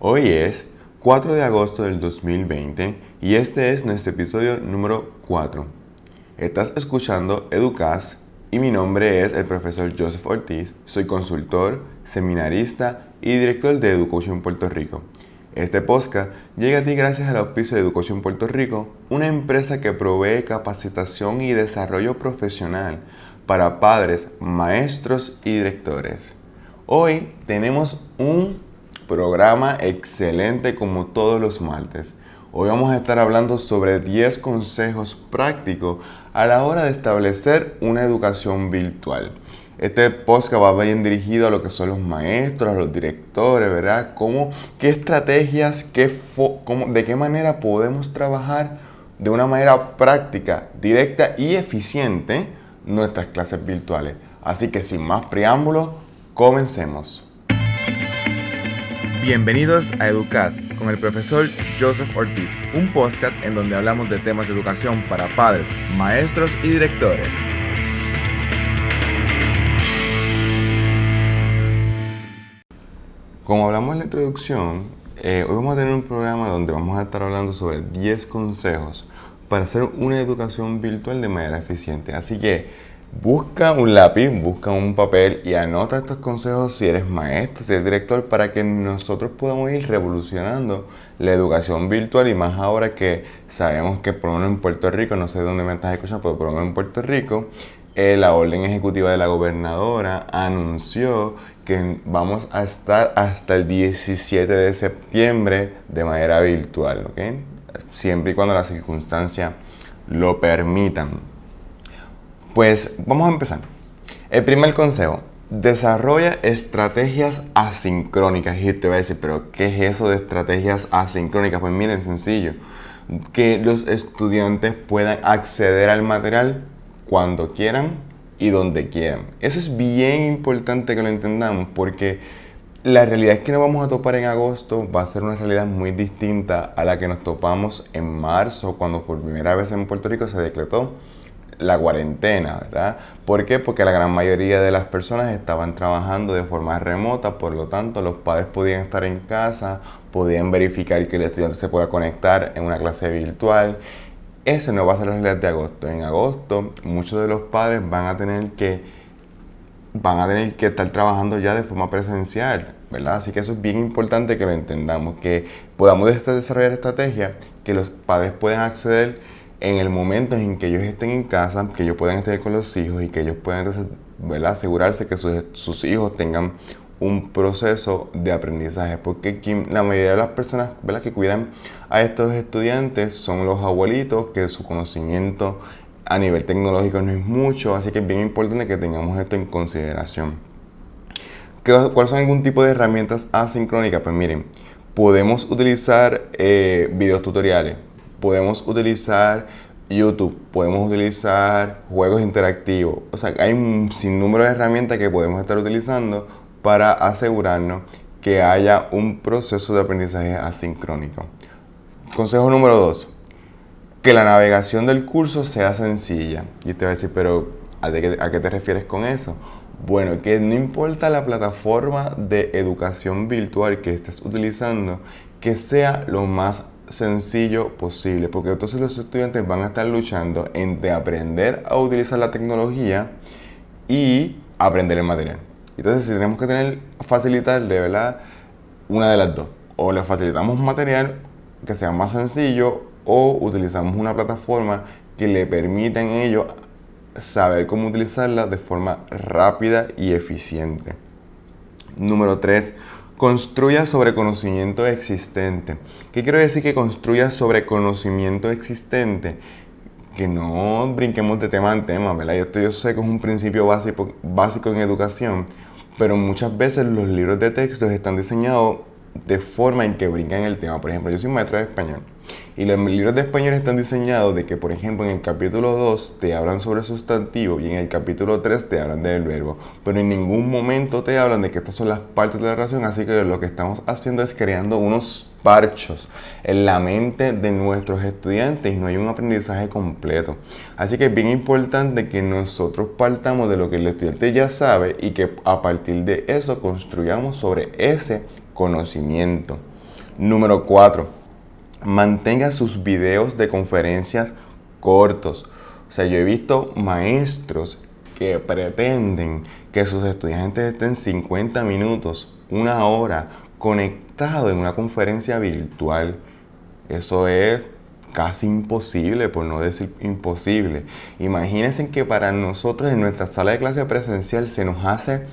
Hoy es 4 de agosto del 2020 y este es nuestro episodio número 4. Estás escuchando Educas y mi nombre es el profesor Joseph Ortiz. Soy consultor, seminarista y director de Educación Puerto Rico. Este podcast llega a ti gracias al auspicio de Educación Puerto Rico, una empresa que provee capacitación y desarrollo profesional para padres, maestros y directores. Hoy tenemos un programa excelente como todos los martes. Hoy vamos a estar hablando sobre 10 consejos prácticos a la hora de establecer una educación virtual. Este podcast va bien dirigido a lo que son los maestros, a los directores, ¿verdad? ¿Cómo, ¿Qué estrategias, qué de qué manera podemos trabajar de una manera práctica, directa y eficiente nuestras clases virtuales? Así que sin más preámbulos, comencemos. Bienvenidos a Educast con el profesor Joseph Ortiz, un podcast en donde hablamos de temas de educación para padres, maestros y directores. Como hablamos en la introducción, eh, hoy vamos a tener un programa donde vamos a estar hablando sobre 10 consejos para hacer una educación virtual de manera eficiente. Así que busca un lápiz, busca un papel y anota estos consejos si eres maestro, si eres director, para que nosotros podamos ir revolucionando la educación virtual y más ahora que sabemos que por lo menos en Puerto Rico, no sé dónde me estás escuchando, pero por lo menos en Puerto Rico, eh, la orden ejecutiva de la gobernadora anunció que vamos a estar hasta el 17 de septiembre de manera virtual, ¿ok? Siempre y cuando las circunstancias lo permitan. Pues vamos a empezar. El primer consejo, desarrolla estrategias asincrónicas. Y te voy a decir, pero ¿qué es eso de estrategias asincrónicas? Pues miren, sencillo, que los estudiantes puedan acceder al material cuando quieran y donde quieran. Eso es bien importante que lo entendamos porque la realidad que nos vamos a topar en agosto va a ser una realidad muy distinta a la que nos topamos en marzo cuando por primera vez en Puerto Rico se decretó la cuarentena, ¿verdad? ¿Por qué? Porque la gran mayoría de las personas estaban trabajando de forma remota, por lo tanto los padres podían estar en casa, podían verificar que el estudiante se pueda conectar en una clase virtual ese no va a ser la realidad de agosto. En agosto, muchos de los padres van a tener que van a tener que estar trabajando ya de forma presencial, ¿verdad? Así que eso es bien importante que lo entendamos, que podamos desarrollar estrategias que los padres puedan acceder en el momento en que ellos estén en casa, que ellos puedan estar con los hijos y que ellos puedan entonces, ¿verdad? asegurarse que sus, sus hijos tengan un proceso de aprendizaje, porque la mayoría de las personas que cuidan a estos estudiantes son los abuelitos, que su conocimiento a nivel tecnológico no es mucho, así que es bien importante que tengamos esto en consideración. ¿Cuáles son algún tipo de herramientas asincrónicas? Pues miren, podemos utilizar eh, videos tutoriales, podemos utilizar YouTube, podemos utilizar juegos interactivos, o sea, hay un sinnúmero de herramientas que podemos estar utilizando para asegurarnos que haya un proceso de aprendizaje asincrónico. Consejo número 2. Que la navegación del curso sea sencilla. Y te va a decir, pero ¿a, qué te refieres con eso? Bueno, que no importa la plataforma de educación virtual que estés utilizando, que sea lo más sencillo posible, porque entonces los estudiantes van a estar luchando entre aprender a utilizar la tecnología y aprender el material. Entonces, si tenemos que tener, facilitarle, ¿verdad? Una de las dos. O le facilitamos material que sea más sencillo o utilizamos una plataforma que le permita en ello saber cómo utilizarla de forma rápida y eficiente. Número 3. Construya sobre conocimiento existente. ¿Qué quiero decir que construya sobre conocimiento existente? que no brinquemos de tema en tema, ¿verdad? Esto yo sé que es un principio básico, en educación, pero muchas veces los libros de textos están diseñados de forma en que brincan el tema. Por ejemplo, yo soy maestro de español y los libros de español están diseñados de que, por ejemplo, en el capítulo 2 te hablan sobre el sustantivo y en el capítulo 3 te hablan del verbo, pero en ningún momento te hablan de que estas son las partes de la oración, así que lo que estamos haciendo es creando unos parchos en la mente de nuestros estudiantes y no hay un aprendizaje completo. Así que es bien importante que nosotros partamos de lo que el estudiante ya sabe y que a partir de eso construyamos sobre ese conocimiento. Número 4. Mantenga sus videos de conferencias cortos. O sea, yo he visto maestros que pretenden que sus estudiantes estén 50 minutos, una hora, conectados en una conferencia virtual. Eso es casi imposible, por no decir imposible. Imagínense que para nosotros en nuestra sala de clase presencial se nos hace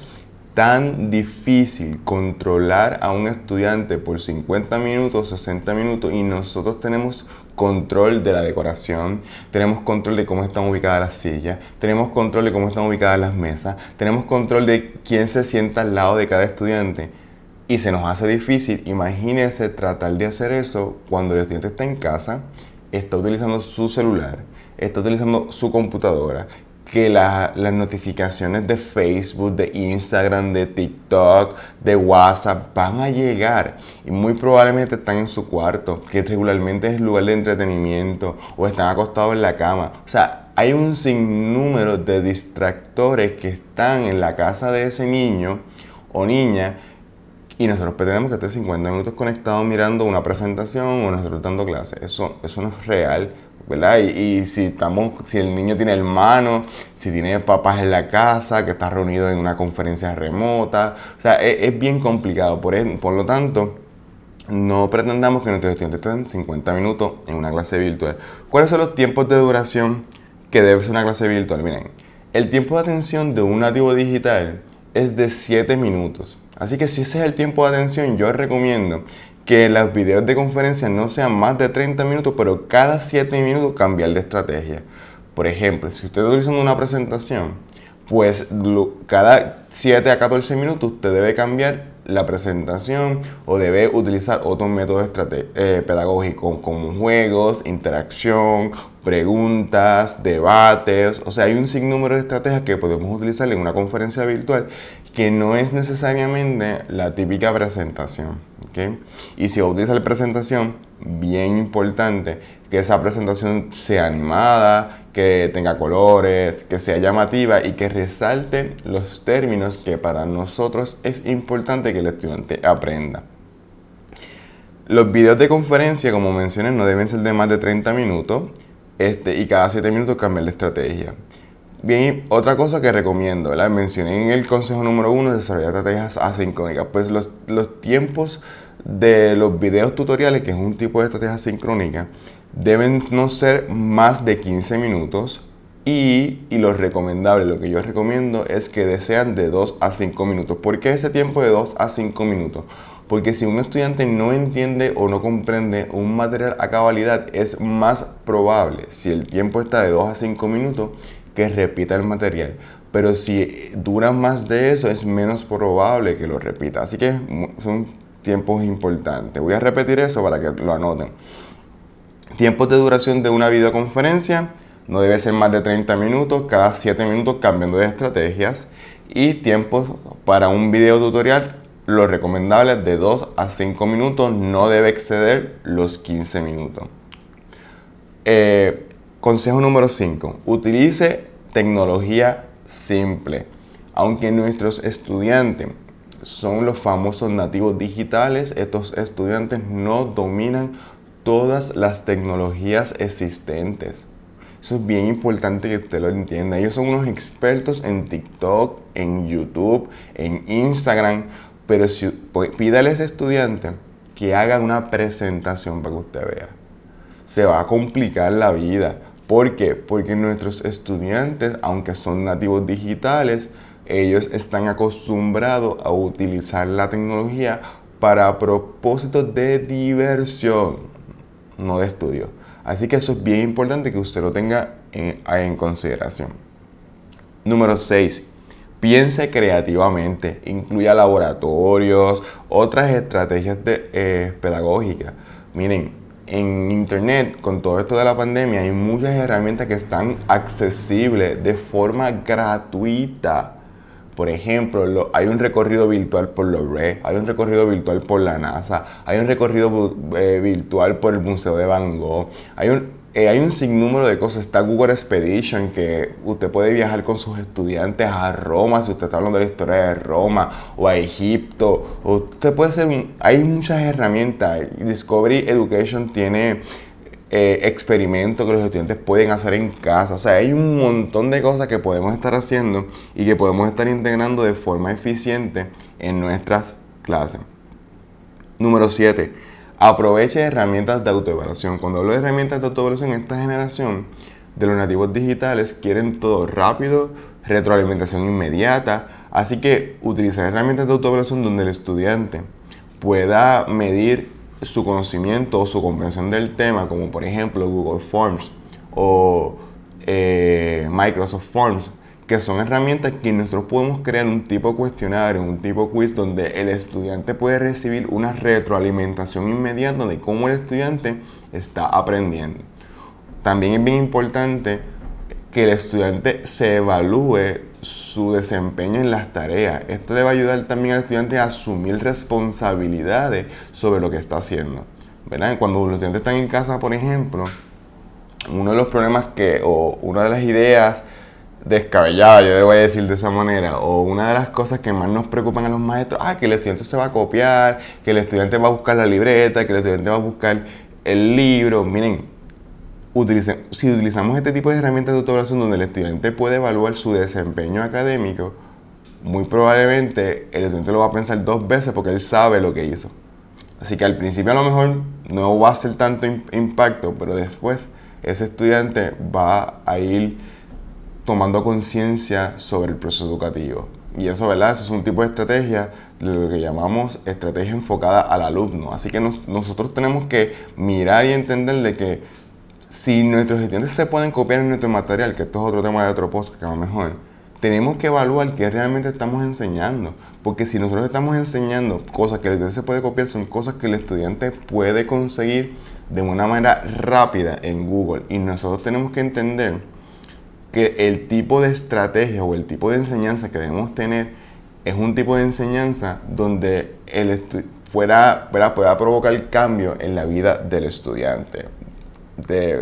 tan difícil controlar a un estudiante por 50 minutos, 60 minutos y nosotros tenemos control de la decoración, tenemos control de cómo están ubicadas las sillas, tenemos control de cómo están ubicadas las mesas, tenemos control de quién se sienta al lado de cada estudiante y se nos hace difícil. Imagínense tratar de hacer eso cuando el estudiante está en casa, está utilizando su celular, está utilizando su computadora, que las notificaciones de Facebook, de Instagram, de TikTok, de WhatsApp van a llegar y muy probablemente están en su cuarto, que regularmente es lugar de entretenimiento o están acostados en la cama. O sea, hay un sinnúmero de distractores que están en la casa de ese niño o niña y nosotros pretendemos que esté 50 minutos conectado mirando una presentación o nosotros dando clases. Eso, eso no es real ¿verdad? Y, si, estamos, si el niño tiene hermanos, si tiene papás en la casa, que está reunido en una conferencia remota, o sea, es, bien complicado. Por, por lo tanto, no pretendamos que nuestros estudiantes estén 50 minutos en una clase virtual. ¿Cuáles son los tiempos de duración que debe ser una clase virtual? Miren, el tiempo de atención de un nativo digital es de 7 minutos. Así que si ese es el tiempo de atención, yo recomiendo que los videos de conferencia no sean más de 30 minutos, pero cada 7 minutos cambiar de estrategia. Por ejemplo, si usted está utilizando una presentación, pues cada 7 a 14 minutos usted debe cambiar la presentación o debe utilizar otros métodos eh, pedagógicos como juegos, interacción, preguntas, debates. O sea, hay un sinnúmero de estrategias que podemos utilizar en una conferencia virtual que no es necesariamente la típica presentación. Y si va a utilizar presentación, bien importante que esa presentación sea animada, que tenga colores, que sea llamativa y que resalte los términos que para nosotros es importante que el estudiante aprenda. Los videos de conferencia, como mencioné, no deben ser de más de 30 minutos este, y cada 7 minutos cambiar de estrategia. Bien, otra cosa que recomiendo, ¿verdad? mencioné en el consejo número 1 desarrollar estrategias asincrónicas. Pues los, los tiempos de los videos tutoriales, que es un tipo de estrategia sincrónica, deben no ser más de 15 minutos y, y, lo recomendable, lo que yo recomiendo es que sean de 2 a 5 minutos. ¿Por qué ese tiempo de 2 a 5 minutos? Porque si un estudiante no entiende o no comprende un material a cabalidad, es más probable, si el tiempo está de 2 a 5 minutos, que repita el material. Pero si dura más de eso, es menos probable que lo repita. Así que son tiempos importantes. Voy a repetir eso para que lo anoten. Tiempos de duración de una videoconferencia no debe ser más de 30 minutos, cada 7 minutos cambiando de estrategias. Y tiempos para un video tutorial, lo recomendable de 2 a 5 minutos, no debe exceder los 15 minutos. Eh, consejo número 5. Utilice tecnología simple. Aunque nuestros estudiantes son los famosos nativos digitales. Estos estudiantes no dominan todas las tecnologías existentes. Eso es bien importante que usted lo entienda. Ellos son unos expertos en TikTok, en YouTube, en Instagram. Pero si, pues, pídale a ese estudiante que haga una presentación para que usted vea. Se va a complicar la vida. ¿Por qué? Porque nuestros estudiantes, aunque son nativos digitales, ellos están acostumbrados a utilizar la tecnología para propósitos de diversión, no de estudio. Así que eso es bien importante que usted lo tenga en, consideración. Número 6. Piense creativamente, incluya laboratorios, otras estrategias eh, pedagógicas. Miren, en internet, con todo esto de la pandemia, hay muchas herramientas que están accesibles de forma gratuita Por ejemplo, hay un recorrido virtual por Louvre, hay un recorrido virtual por la NASA, hay un recorrido eh, virtual por el Museo de Van Gogh, hay un, eh, hay un sinnúmero de cosas. Está Google Expedition, que usted puede viajar con sus estudiantes a Roma, si usted está hablando de la historia de Roma, o a Egipto. usted puede ser hay muchas herramientas. Discovery Education tiene eh, experimentos que los estudiantes pueden hacer en casa. O sea, hay un montón de cosas que podemos estar haciendo y que podemos estar integrando de forma eficiente en nuestras clases. Número 7 Aproveche herramientas de autoevaluación. Cuando hablo de herramientas de autoevaluación, esta generación de los nativos digitales quieren todo rápido, retroalimentación inmediata. Así que utilizar herramientas de autoevaluación donde el estudiante pueda medir su conocimiento o su comprensión del tema, como por ejemplo Google Forms o eh, Microsoft Forms, que son herramientas que nosotros podemos crear un tipo cuestionario, un tipo quiz donde el estudiante puede recibir una retroalimentación inmediata de cómo el estudiante está aprendiendo. También es bien importante que el estudiante se evalúe su desempeño en las tareas. Esto le va a ayudar también al estudiante a asumir responsabilidades sobre lo que está haciendo. Cuando los estudiantes están en casa, por ejemplo, uno de los problemas que, o una de las ideas descabellada, yo debo decir de esa manera, o una de las cosas que más nos preocupan a los maestros, ah, que el estudiante se va a copiar, que el estudiante va a buscar la libreta, que el estudiante va a buscar el libro. Miren, si utilizamos este tipo de herramientas de autoevaluación donde el estudiante puede evaluar su desempeño académico, muy probablemente el estudiante lo va a pensar dos veces porque él sabe lo que hizo. Así que al principio a lo mejor no va a ser tanto impacto, pero después ese estudiante va a ir tomando conciencia sobre el proceso educativo. Y eso, ¿verdad? Eso es un tipo de estrategia lo que llamamos estrategia enfocada al alumno. Así que nosotros tenemos que mirar y entender de que si nuestros estudiantes se pueden copiar en nuestro material, que esto es otro tema de otro post que va mejor, tenemos que evaluar qué realmente estamos enseñando. Porque si nosotros estamos enseñando cosas que el estudiante se puede copiar, son cosas que el estudiante puede conseguir de una manera rápida en Google. Y nosotros tenemos que entender que el tipo de estrategia o el tipo de enseñanza que debemos tener es un tipo de enseñanza donde el fuera, pueda provocar cambio en la vida del estudiante.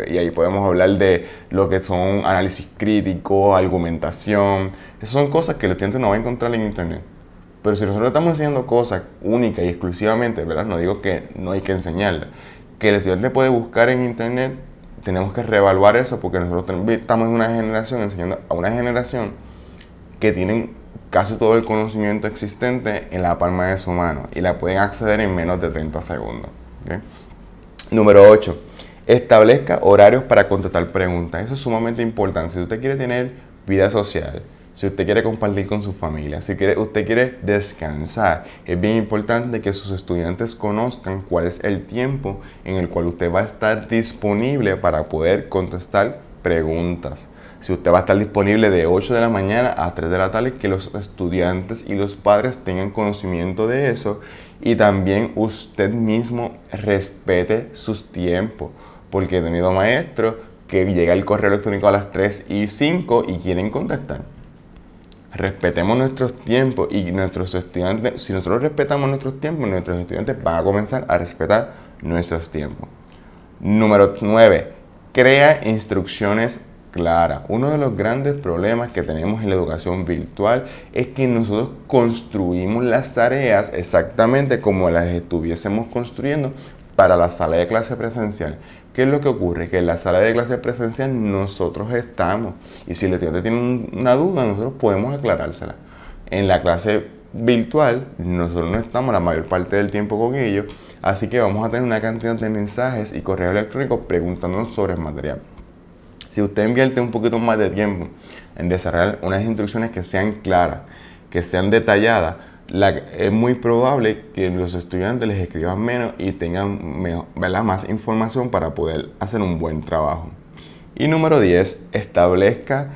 Y ahí podemos hablar de lo que son análisis crítico, argumentación. Esas son cosas que el estudiante no va a encontrar en Internet. Pero si nosotros estamos enseñando cosas únicas y exclusivamente, ¿verdad? No digo que no hay que enseñarlas. Que el estudiante puede buscar en Internet tenemos que reevaluar eso porque nosotros estamos en una generación enseñando a una generación que tienen casi todo el conocimiento existente en la palma de su mano y la pueden acceder en menos de 30 segundos. Número 8. Establezca horarios para contestar preguntas. Eso es sumamente importante. Si usted quiere tener vida social, si usted quiere compartir con su familia, si usted quiere descansar, es bien importante que sus estudiantes conozcan cuál es el tiempo en el cual usted va a estar disponible para poder contestar preguntas. Si usted va a estar disponible de 8 de la mañana a 3 de la tarde, que los estudiantes y los padres tengan conocimiento de eso y también usted mismo respete sus tiempos. Porque he tenido maestros que llega el correo electrónico a las 3 y 5 y quieren contestar respetemos nuestros tiempos y nuestros estudiantes, si nosotros respetamos nuestros tiempos, nuestros estudiantes van a comenzar a respetar nuestros tiempos. Número 9. Crea instrucciones claras. Uno de los grandes problemas que tenemos en la educación virtual es que nosotros construimos las tareas exactamente como las estuviésemos construyendo para la sala de clase presencial. ¿Qué es lo que ocurre? Que en la sala de clase presencial nosotros estamos y si el estudiante tiene una duda, nosotros podemos aclarársela. En la clase virtual, nosotros no estamos la mayor parte del tiempo con ellos, así que vamos a tener una cantidad de mensajes y correos electrónicos preguntándonos sobre el material. Si usted invierte un poquito más de tiempo en desarrollar unas instrucciones que sean claras, que sean detalladas, es muy probable que los estudiantes les escriban menos y tengan más información para poder hacer un buen trabajo. Y número 10, establezca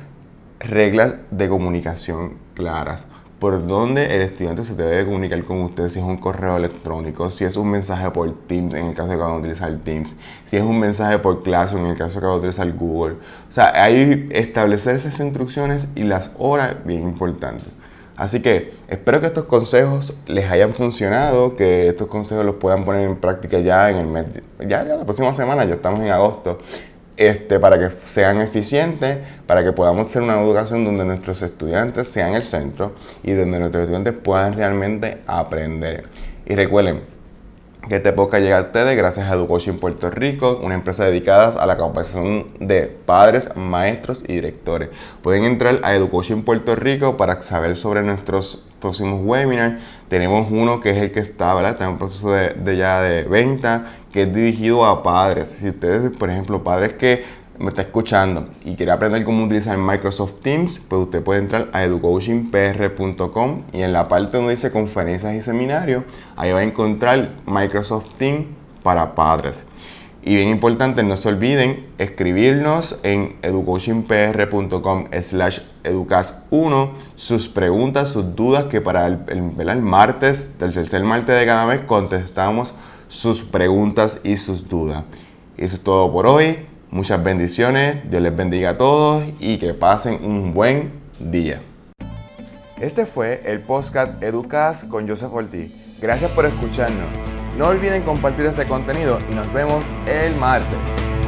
reglas de comunicación claras. Por dónde el estudiante se debe comunicar con usted, si es un correo electrónico, si es un mensaje por Teams, en el caso de que van a utilizar Teams, si es un mensaje por Classroom, en el caso de que van a utilizar Google. O sea, ahí establecer esas instrucciones y las horas bien importantes. Así que espero que estos consejos les hayan funcionado, que estos consejos los puedan poner en práctica ya en el mes, ya, la próxima semana, ya estamos en agosto, este, para que sean eficientes, para que podamos hacer una educación donde nuestros estudiantes sean el centro y donde nuestros estudiantes puedan realmente aprender. Y recuerden, que este podcast llega a ustedes gracias a Education Puerto Rico, una empresa dedicada a la capacitación de padres, maestros y directores. Pueden entrar a Education Puerto Rico para saber sobre nuestros próximos webinars. Tenemos uno que es el que está, ¿verdad? Está en proceso de, ya de venta, que es dirigido a padres. Si ustedes, por ejemplo, padres que me está escuchando y quiere aprender cómo utilizar Microsoft Teams, pues usted puede entrar a educoachingpr.com y en la parte donde dice conferencias y seminarios, ahí va a encontrar Microsoft Teams para padres. Y bien importante, no se olviden escribirnos en educoachingpr.com slash educas1 sus preguntas, sus dudas, que para el, el martes, el tercer martes de cada mes, contestamos sus preguntas y sus dudas. Eso es todo por hoy. Muchas bendiciones, Dios les bendiga a todos y que pasen un buen día. Este fue el podcast Educas con Joseph Ortiz. Gracias por escucharnos. No olviden compartir este contenido y nos vemos el martes.